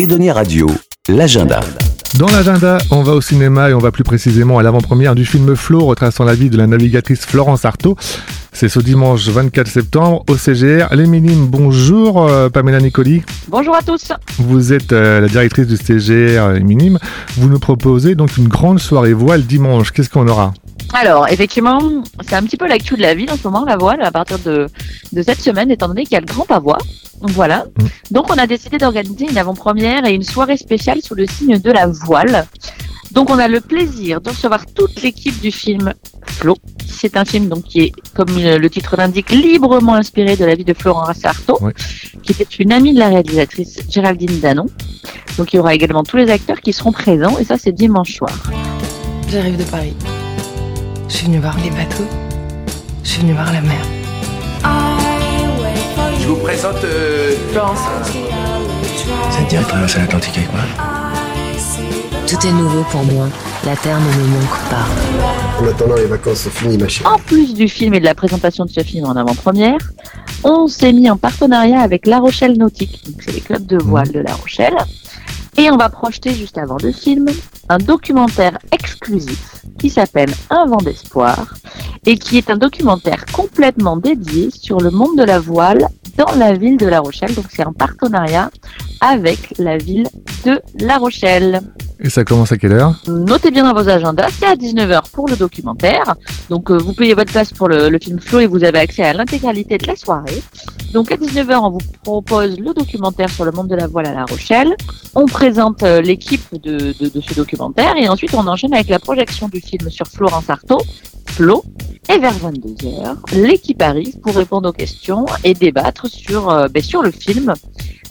Edonia Radio, l'agenda. Dans l'agenda, on va au cinéma et on va plus précisément à l'avant-première du film Flo retraçant la vie de la navigatrice Florence Artaud. C'est ce dimanche 24 septembre au CGR. Les Minimes, bonjour euh, Pamela Nicoli. Bonjour à tous. Vous êtes euh, la directrice du CGR Les Minimes. Vous nous proposez donc une grande soirée voile dimanche. Qu'est-ce qu'on aura? Alors, effectivement, c'est un petit peu l'actu de la ville en ce moment, la voile, à partir de, de cette semaine, étant donné qu'il y a le grand pavois. Voilà. Mm. Donc, on a décidé d'organiser une avant-première et une soirée spéciale sous le signe de la voile. Donc, on a le plaisir de recevoir toute l'équipe du film Flo. C'est un film donc qui est, comme le titre l'indique, librement inspiré de la vie de Florence Artaud, Ouais. qui était une amie de la réalisatrice Géraldine Danon. Donc, il y aura également tous les acteurs qui seront présents, et ça, c'est dimanche soir. J'arrive de Paris. Je suis venue voir les bateaux. Je suis venue voir la mer. Présente euh, Florence. Ça te dirait de traverser l'Atlantique avec moi Tout est nouveau pour moi. La terre ne me manque pas. En attendant, les vacances sont finies, ma chérie. En plus du film et de la présentation de ce film en avant-première, on s'est mis en partenariat avec La Rochelle Nautique, donc c'est les clubs de voile de La Rochelle, et on va projeter juste avant le film un documentaire exclusif qui s'appelle Un vent d'espoir et qui est un documentaire complètement dédié sur le monde de la voile dans la ville de La Rochelle. Donc c'est en partenariat avec la ville de La Rochelle. Et ça commence à quelle heure? Notez bien dans vos agendas, c'est à 19h pour le documentaire. Donc euh, vous payez votre place pour le, le film Flo et vous avez accès à l'intégralité de la soirée. Donc à 19h, on vous propose le documentaire sur le monde de la voile à La Rochelle. On présente euh, l'équipe de, de, de ce documentaire et ensuite on enchaîne avec la projection du film sur Florence Artaud, Et vers 22h, l'équipe arrive pour répondre aux questions et débattre sur, euh, ben, sur le film,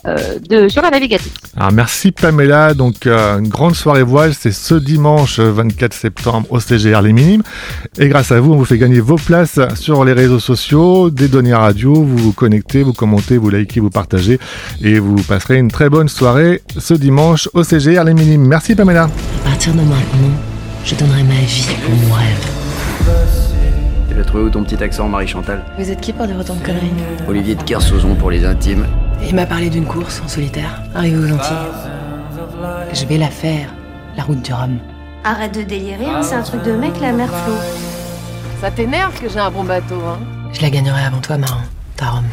euh, de, sur la navigatrice. Alors merci Pamela, donc euh, une grande soirée voile, c'est ce dimanche euh, 24 septembre au CGR Les Minimes. Et grâce à vous, on vous fait gagner vos places sur les réseaux sociaux, des données radio, vous vous connectez, vous commentez, vous likez, vous partagez et vous passerez une très bonne soirée ce dimanche au CGR Les Minimes. Merci Pamela. À partir de maintenant, je donnerai ma vie pour mon rêve. Tu l'as trouvé où ton petit accent, Marie-Chantal Vous êtes qui pour dire autant de conneries? Olivier de Kersauzon pour les intimes. Il m'a parlé d'une course en solitaire, arrivé aux Antilles. Je vais la faire, la route du Rhum. Arrête de délirer, hein, c'est un truc de mec la mère Flo. Ça t'énerve que j'ai un bon bateau, hein? Je la gagnerai avant toi, Marin. Ta Rome.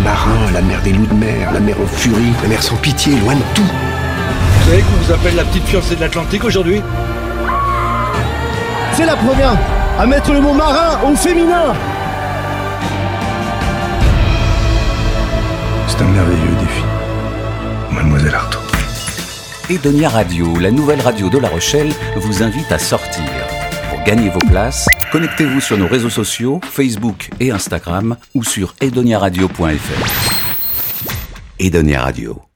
Marins, la mer des loups de mer, la mer en furie, la mer sans pitié, loin de tout. Vous savez qu'on vous appelle la petite fiancée de l'Atlantique aujourd'hui C'est la première à mettre le mot marin au féminin. C'est un merveilleux défi. Mademoiselle Artaud. Edonia Radio, la nouvelle radio de La Rochelle, vous invite à sortir. Pour gagner vos places, connectez-vous sur nos réseaux sociaux, Facebook et Instagram ou sur edoniaradio.fr. Edonia Radio.